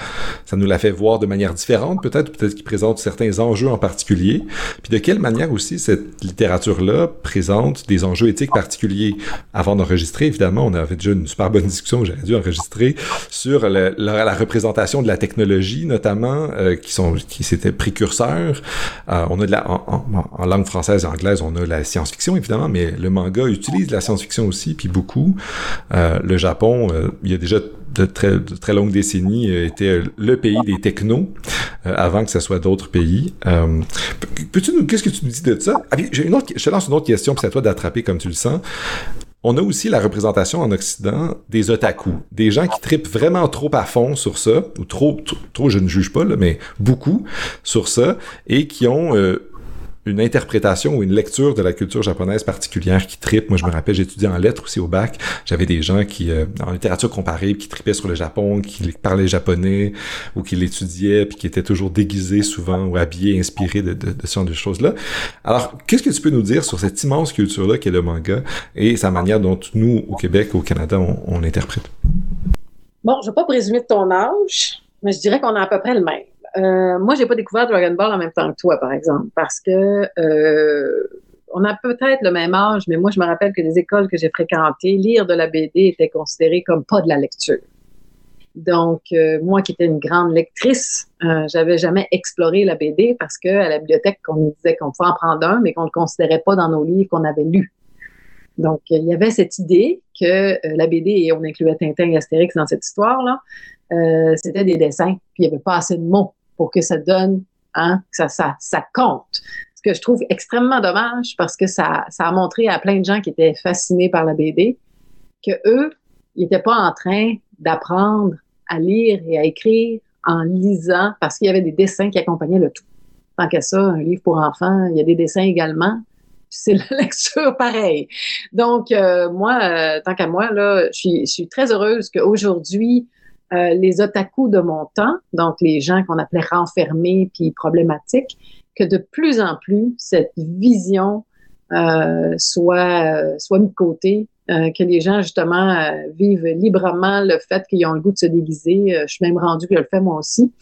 A: ça nous la fait voir de manière différente, peut-être, peut-être qu'il présente certains enjeux en particulier. Puis de quelle manière aussi cette littérature-là présente des enjeux éthiques particuliers? Avant d'enregistrer, évidemment, on avait déjà une super bonne discussion que j'avais dû enregistrer sur la, la, représentation de la technologie, notamment, euh, qui sont, qui c'était précurseurs. Euh, on a de la, en, en, langue française et anglaise, on a la science-fiction, évidemment, mais le manga utilise la science-fiction aussi, puis beaucoup. Euh, le Japon, euh, il y a déjà de très, très longues décennies, euh, était le pays des technos, avant que ce soit d'autres pays. Peux-tu qu'est-ce que tu nous dis de ça? Ah, une autre, je te lance une autre question, puis c'est à toi d'attraper comme tu le sens. On a aussi la représentation en Occident des otaku, des gens qui tripent vraiment trop à fond sur ça, ou trop, trop, je ne juge pas, là, mais beaucoup sur ça, et qui ont une interprétation ou une lecture de la culture japonaise particulière qui tripe. Moi, je me rappelle, j'étudiais en lettres aussi au bac. J'avais des gens qui, euh, en littérature comparée, qui tripaient sur le Japon, qui parlaient japonais ou qui l'étudiaient, puis qui étaient toujours déguisés souvent ou habillés, inspirés de, de, de choses-là. Alors, qu'est-ce que tu peux nous dire sur cette immense culture-là qu'est le manga et sa manière dont nous, au Québec, au Canada, on, on l'interprète?
B: Bon, je vais pas présumer de ton âge, mais je dirais qu'on a à peu près le même. Euh, moi, j'ai pas découvert Dragon Ball en même temps que toi, par exemple, parce que euh, on a peut-être le même âge, mais moi, je me rappelle que les écoles que j'ai fréquentées, lire de la BD était considéré comme pas de la lecture. Donc, euh, moi qui étais une grande lectrice, euh, j'avais jamais exploré la BD parce que la bibliothèque, on nous disait qu'on pouvait en prendre un, mais qu'on ne le considérait pas dans nos livres qu'on avait lus. Donc, il y avait cette idée que la BD, et on incluait Tintin et Astérix dans cette histoire-là, c'était des dessins, puis il n'y avait pas assez de mots pour que ça donne, hein, que ça, ça, ça compte. Ce que je trouve extrêmement dommage parce que ça, ça a montré à plein de gens qui étaient fascinés par la BD que eux, ils n'étaient pas en train d'apprendre à lire et à écrire en lisant, parce qu'il y avait des dessins qui accompagnaient le tout. Tant qu'à ça, un livre pour enfants, il y a des dessins également. *laughs* C'est la lecture pareil. Donc, euh, moi, euh, tant qu'à moi, là, je suis, je suis très heureuse qu'aujourd'hui, euh, les otaku de mon temps, donc les gens qu'on appelait renfermés puis problématiques, que de plus en plus, cette vision euh, soit, euh, soit mise de côté, que les gens, justement, vivent librement le fait qu'ils ont le goût de se déguiser. je suis même rendue que je le fais moi aussi.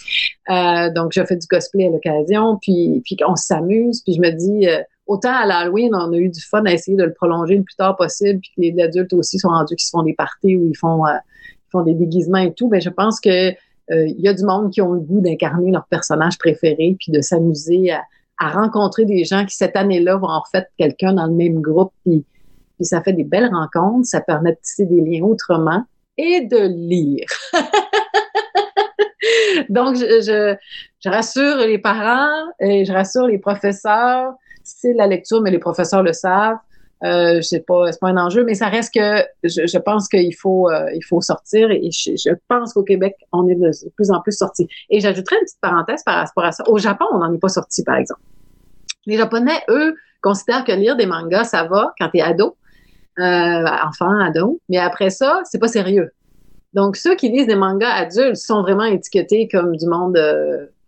B: donc, je fais du cosplay à l'occasion, puis, puis on s'amuse, puis je me dis... Autant à l'Halloween, on a eu du fun à essayer de le prolonger le plus tard possible, puis que les adultes aussi sont rendus qui se font des parties où ils font font des déguisements et tout, mais je pense que euh, il y a du monde qui ont le goût d'incarner leur personnage préféré puis de s'amuser à, rencontrer des gens qui cette année-là vont en fait quelqu'un dans le même groupe puis, ça fait des belles rencontres, ça permet de tisser des liens autrement et de lire. *laughs* Donc, je, rassure les parents et je rassure les professeurs. C'est la lecture, mais les professeurs le savent. Euh, sais pas, c'est pas un enjeu, mais ça reste que je, je pense qu'il faut, euh, il faut sortir et je, pense qu'au Québec, on est de plus en plus sorti. Et j'ajouterais une petite parenthèse par rapport à ça. Au Japon, on n'en est pas sorti, par exemple. Les Japonais, eux, considèrent que lire des mangas, ça va quand t'es ado, euh, enfant, ado, mais après ça, c'est pas sérieux. Donc, ceux qui lisent des mangas adultes sont vraiment étiquetés comme du monde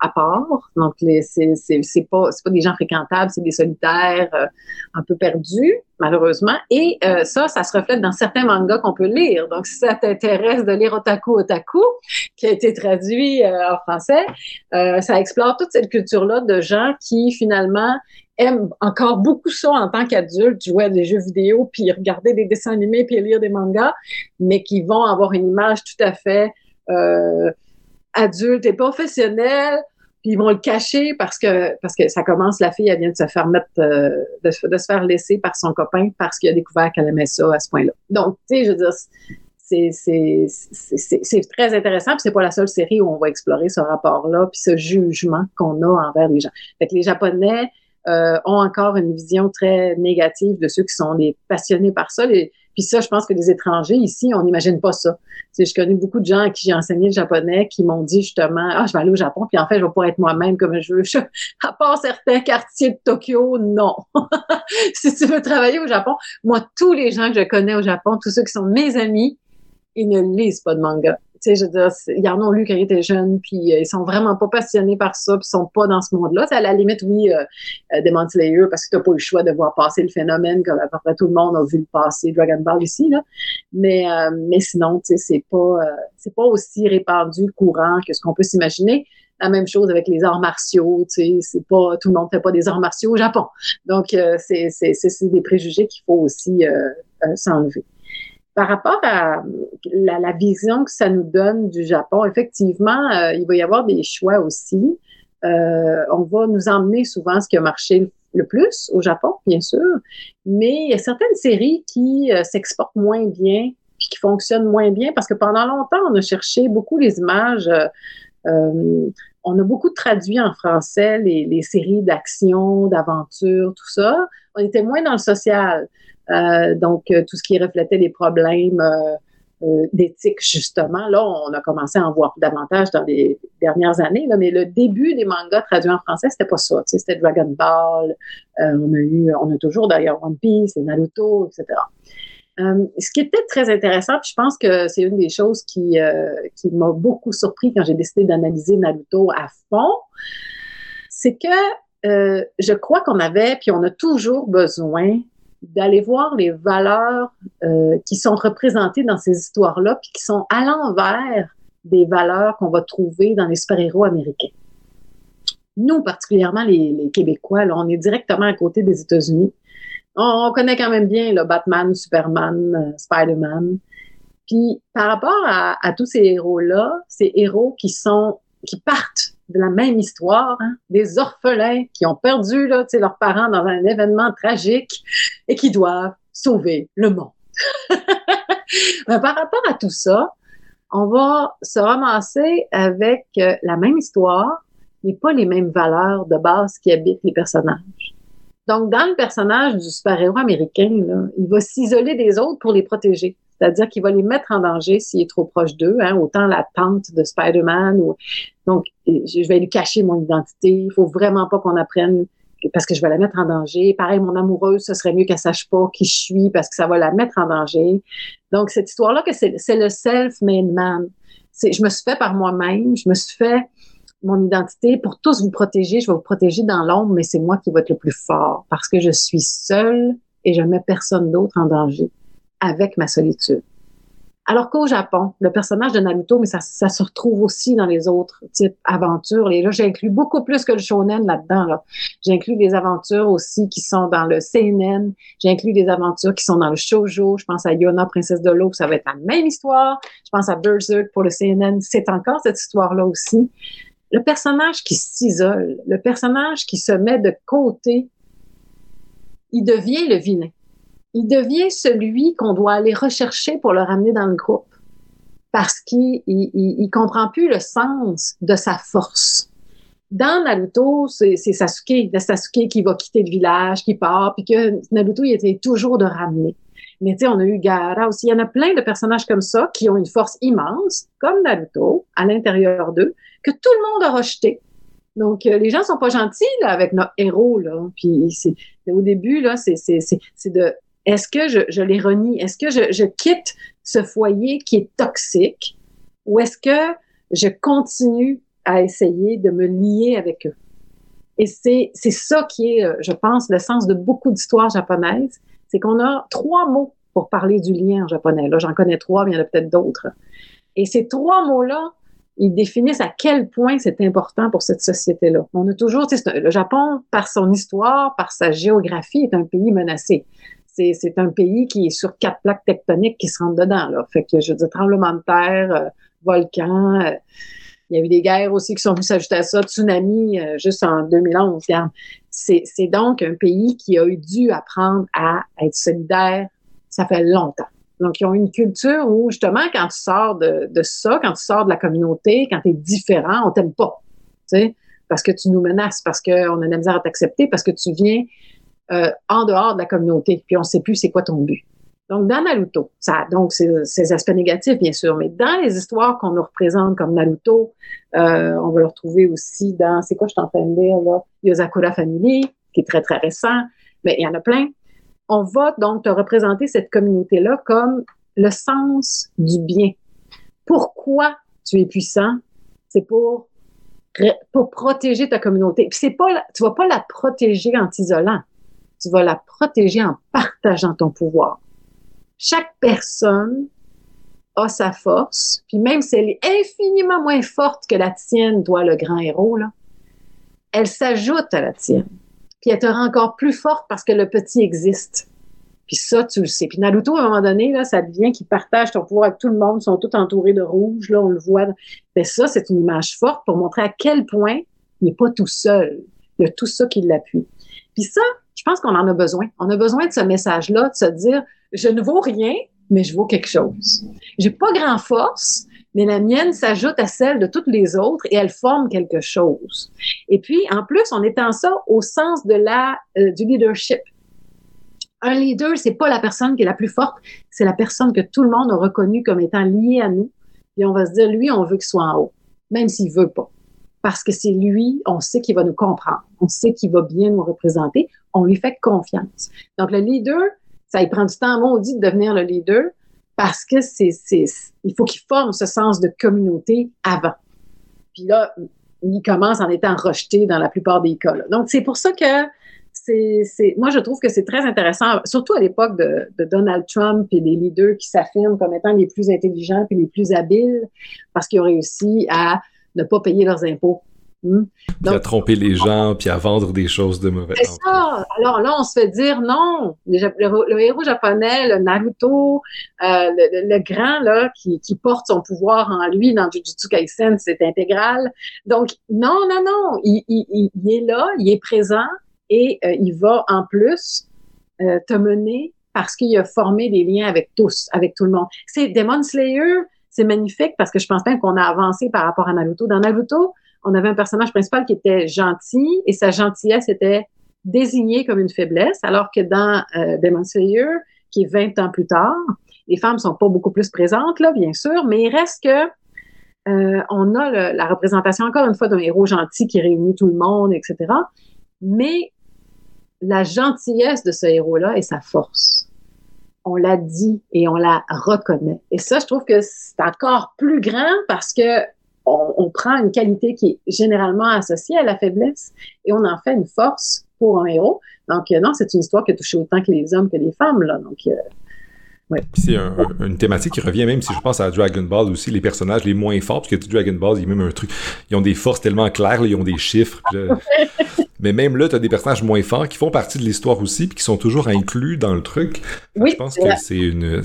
B: à part. Donc, c'est, c'est, pas, c'est pas des gens fréquentables, c'est des solitaires euh, un peu perdus, malheureusement. Et euh, ça, ça se reflète dans certains mangas qu'on peut lire. Donc, si ça t'intéresse de lire Otaku Otaku, qui a été traduit euh, en français, ça explore toute cette culture-là de gens qui, finalement, aiment encore beaucoup ça en tant qu'adultes, jouer à des jeux vidéo, puis regarder des dessins animés, puis lire des mangas, mais qui vont avoir une image tout à fait adulte et professionnel, puis ils vont le cacher parce que parce que ça commence, la fille, elle vient de se faire mettre, euh, de, de, se faire laisser par son copain parce qu'il a découvert qu'elle aimait ça à ce point-là. Donc, tu sais, je veux dire, c'est très intéressant, puis c'est pas la seule série où on va explorer ce rapport-là, puis ce jugement qu'on a envers les gens. Fait que les Japonais euh, ont encore une vision très négative de ceux qui sont des passionnés par ça. Les, puis ça, je pense que les étrangers ici, on n'imagine pas ça. je connais beaucoup de gens à qui j'ai enseigné le japonais qui m'ont dit justement, ah, je vais aller au Japon, puis en fait, je vais pas être moi-même comme je veux. *laughs* à part certains quartiers de Tokyo, non. *laughs* si tu veux travailler au Japon, moi, tous les gens que je connais au Japon, tous ceux qui sont mes amis, ils ne lisent pas de manga sais, je veux dire, ils en ont lu quand ils étaient jeunes, puis euh, ils sont vraiment pas passionnés par ça, puis ils sont pas dans ce monde-là. À la limite, oui, euh, euh, Demon parce que t'as pas eu le choix de voir passer le phénomène, comme à peu près tout le monde a vu le passer Dragon Ball ici, là. Mais, euh, mais sinon, tu sais, c'est pas, c'est pas aussi répandu, courant que ce qu'on peut s'imaginer. La même chose avec les arts martiaux, tu sais, c'est pas, tout le monde fait pas des arts martiaux au Japon. Donc, c'est, c'est, c'est des préjugés qu'il faut aussi s'enlever par rapport à la, vision que ça nous donne du Japon, effectivement, euh, il va y avoir des choix aussi. Euh, on va nous emmener souvent ce qui a marché le plus au Japon, bien sûr, mais il y a certaines séries qui euh, s'exportent moins bien, puis qui fonctionnent moins bien, parce que pendant longtemps, on a cherché beaucoup les images. On a beaucoup traduit en français les, les séries d'action, d'aventure, tout ça. On était moins dans le social. Euh, donc, euh, tout ce qui reflétait des problèmes euh, d'éthique, justement. Là, on a commencé à en voir davantage dans les dernières années, mais le début des mangas traduits en français, c'était pas ça. C'était Dragon Ball, on a eu, on a toujours d'ailleurs One Piece, Naruto, etc. Ce qui était très intéressant, puis je pense que c'est une des choses qui, m'a beaucoup surpris quand j'ai décidé d'analyser Naruto à fond, c'est que je crois qu'on avait, puis on a toujours besoin d'aller voir les valeurs euh, qui sont représentées dans ces histoires-là, puis qui sont à l'envers des valeurs qu'on va trouver dans les super-héros américains. Nous, particulièrement les, les Québécois, là, on est directement à côté des États-Unis. On, connaît quand même bien le Batman, Superman, euh, Spider-Man. Puis par rapport à, à tous ces héros-là, ces héros qui sont qui partent de la même histoire, hein, des orphelins qui ont perdu leurs parents dans un événement tragique et qui doivent sauver le monde. Mais *laughs* par rapport à tout ça, on va se ramasser avec euh, la même histoire, mais pas les mêmes valeurs de base qui habitent les personnages. Donc, dans le personnage du super-héros américain, il va s'isoler des autres pour les protéger. C'est-à-dire qu'il va les mettre en danger s'il est trop proche d'eux, hein, autant la tante de Spider-Man. Ou... Donc, je vais lui cacher mon identité. Il faut vraiment pas qu'on apprenne parce que je vais la mettre en danger. Pareil, mon amoureuse, ce serait mieux qu'elle sache pas qui je suis parce que ça va la mettre en danger. Donc, cette histoire-là, c'est le self-made man. Je me suis fait par moi-même, je me suis fait mon identité pour tous vous protéger. Je vais vous protéger dans l'ombre, mais c'est moi qui vais être le plus fort parce que je suis seule et je mets personne d'autre en danger avec ma solitude. Alors qu'au Japon, le personnage de Naruto, mais ça, se retrouve aussi dans les autres types aventures. Et là, j'inclus beaucoup plus que le shonen là-dedans. Là. J'inclus des aventures aussi qui sont dans le seinen. J'inclus des aventures qui sont dans le shoujo. Je pense à Yona, princesse de l'eau, ça va être la même histoire. Je pense à Berserk pour le seinen. C'est encore cette histoire-là aussi. Le personnage qui s'isole, le personnage qui se met de côté, il devient le vilain il devient celui qu'on doit aller rechercher pour le ramener dans le groupe parce qu'il il, comprend plus le sens de sa force. Dans Naruto, c'est Sasuke, Sasuke qui va quitter le village, qui part, puis que Naruto, il était toujours de ramener. Mais tu sais, on a eu Gaara aussi. Il y en a plein de personnages comme ça qui ont une force immense, comme Naruto, à l'intérieur d'eux, que tout le monde a rejeté. Donc, euh, les gens sont pas gentils là, avec notre héros. Là. Puis, c'est, au début, là, c'est, de est-ce que je, les renie? Est-ce que je, quitte ce foyer qui est toxique ou est-ce que je continue à essayer de me lier avec eux? Et c'est, c'est ça qui est, euh, je pense, le sens de beaucoup d'histoires japonaises. C'est qu'on a trois mots pour parler du lien en japonais. Là, j'en connais trois, mais il y en a peut-être d'autres. Et ces trois mots-là, ils définissent à quel point c'est important pour cette société-là. On a toujours, le Japon, par son histoire, par sa géographie, est un pays menacé c'est un pays qui est sur quatre plaques tectoniques qui se rentrent dedans. Là. Fait que je veux dire, tremblement de terre, euh, volcan. Euh, il y a eu des guerres aussi qui sont venues s'ajouter à ça, tsunami euh, juste en 2011. C'est donc un pays qui a dû apprendre à être solidaire. Ça fait longtemps. Donc, ils ont une culture où, justement, quand tu sors de, de ça, quand tu sors de la communauté, quand tu es différent, on t'aime pas. Tu sais, parce que tu nous menaces, parce qu'on a de la misère à t'accepter, parce que tu viens euh, en dehors de la communauté, puis on ne sait plus c'est quoi ton but. Donc, dans Naruto, ça a donc ces, aspects négatifs, bien sûr, mais dans les histoires qu'on nous représente comme Naruto, euh, on va le retrouver aussi dans, c'est quoi je suis en train de là, Yozakura Family, qui est très, très récent, mais il y en a plein. On va donc te représenter cette communauté-là comme le sens du bien. Pourquoi tu es puissant? C'est pour, pour protéger ta communauté. Puis c'est pas, tu vas pas la protéger en t'isolant tu vas la protéger en partageant ton pouvoir. Chaque personne a sa force, puis même si elle est infiniment moins forte que la tienne, toi, le grand héros, là, elle s'ajoute à la tienne. Puis elle te rend encore plus forte parce que le petit existe. Puis ça, tu le sais. Puis Naruto, à un moment donné, ça devient qu'il partage ton pouvoir avec tout le monde, ils sont tous entourés de rouge, là, on le voit. Mais ça, c'est une image forte pour montrer à quel point il n'est pas tout seul. Il y a tout ça qui l'appuie. Puis ça, je pense qu'on en a besoin. On a besoin de ce message-là, de se dire, je ne vaux rien, mais je vaux quelque chose. J'ai pas grand force, mais la mienne s'ajoute à celle de toutes les autres et elle forme quelque chose. Et puis, en plus, on étend ça au sens de la, euh, du leadership. Un leader, c'est pas la personne qui est la plus forte, c'est la personne que tout le monde a reconnue comme étant liée à nous. Et on va se dire, lui, on veut qu'il soit en haut, même s'il veut pas parce que c'est lui, on sait qu'il va nous comprendre, on sait qu'il va bien nous représenter, on lui fait confiance. Donc, le leader, ça il prend du temps maudit de devenir le leader parce que c'est, il faut qu'il forme ce sens de communauté avant. Puis là, il commence en étant rejeté dans la plupart des cas. Donc, c'est pour ça que c'est, moi, je trouve que c'est très intéressant, surtout à l'époque de, Donald Trump et des leaders qui s'affirment comme étant les plus intelligents et les plus habiles parce qu'ils ont réussi à ne pas payer leurs impôts.
A: À tromper les gens, puis à vendre des choses de mauvais.
B: C'est ça. Alors là, on se fait dire non. Le, héros japonais, le Naruto, euh, le, grand là qui, porte son pouvoir en lui dans Jujutsu Kaisen, c'est intégral. Donc non, non, non. Il, est là, il est présent et euh, il va en plus euh, te mener parce qu'il a formé des liens avec tous, avec tout le monde. C'est Demon Slayer c'est magnifique parce que je pense même qu'on a avancé par rapport à Naruto. Dans Naruto, on avait un personnage principal qui était gentil et sa gentillesse était désignée comme une faiblesse, alors que dans euh, Demon Slayer, qui est 20 ans plus tard, les femmes sont pas beaucoup plus présentes, là, bien sûr, mais il reste que euh, on a la représentation, encore une fois, d'un héros gentil qui réunit tout le monde, etc. Mais la gentillesse de ce héros-là est sa force. On l'a dit et on la reconnaît. Et ça, je trouve que c'est encore plus grand parce que on, prend une qualité qui est généralement associée à la faiblesse et on en fait une force pour un héros. Donc, euh, non, c'est une histoire qui a touché autant que les hommes que les femmes. Là. Donc, euh,
A: c'est une thématique qui revient même si je pense à Dragon Ball aussi, les personnages les moins forts, parce que Dragon Ball, il y a même un truc, ils ont des forces tellement claires, ils ont des chiffres. *laughs* mais même là, tu as des personnages moins forts qui font partie de l'histoire aussi, puis qui sont toujours inclus dans le truc.
B: Oui,
A: je pense que c'est une.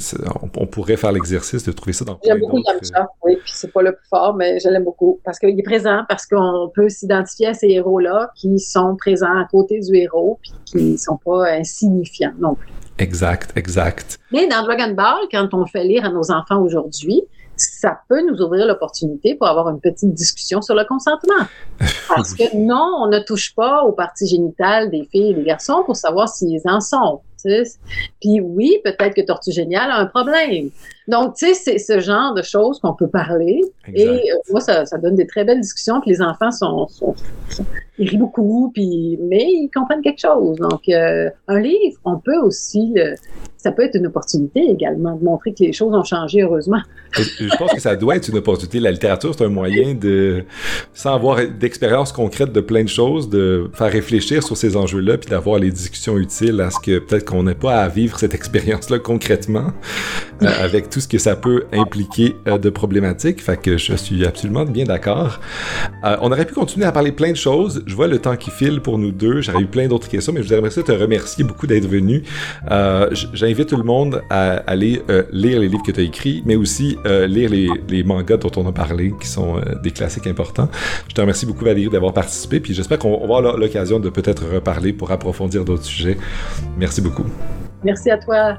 A: On, pourrait faire l'exercice de trouver ça dans
B: J'aime beaucoup Yamcha, oui, puis c'est pas le plus fort, mais je l'aime beaucoup, parce qu'il est présent, parce qu'on peut s'identifier à ces héros-là qui sont présents à côté du héros, puis qui sont pas insignifiants non plus.
A: Exact, exact.
B: Mais dans Dragon Ball, quand on fait lire à nos enfants aujourd'hui, ça peut nous ouvrir l'opportunité pour avoir une petite discussion sur le consentement. *laughs* Parce que non, on ne touche pas aux parties génitales des filles et des garçons pour savoir s'ils en sont. Puis oui, peut-être que Tortue Géniale a un problème. Donc, tu sais, c'est ce genre de choses qu'on peut parler. Et euh, moi, ça, donne des très belles discussions. Puis les enfants sont, ils rient beaucoup, puis mais ils comprennent quelque chose. Donc, euh, un livre, on peut aussi le, ça peut être une opportunité également de montrer que les choses ont changé heureusement.
A: Je pense que ça doit être une opportunité. La littérature, c'est un moyen de, sans avoir d'expérience concrète de plein de choses, de faire réfléchir sur ces enjeux-là, puis d'avoir les discussions utiles à ce que peut-être qu'on n'ait pas à vivre cette expérience-là concrètement, euh, avec tout ce que ça peut impliquer euh, de problématiques. Je suis absolument bien d'accord. Euh, on aurait pu continuer à parler plein de choses. Je vois le temps qui file pour nous deux. J'aurais eu plein d'autres questions, mais je voudrais te remercier beaucoup d'être venu. J'ai j'invite tout le monde à aller euh, lire les livres que tu as écrits, mais aussi euh, lire les, mangas dont on a parlé, qui sont euh, des classiques importants. Je te remercie beaucoup, Valérie, d'avoir participé, puis j'espère qu'on va avoir l'occasion de peut-être reparler pour approfondir d'autres sujets. Merci beaucoup.
B: Merci à toi.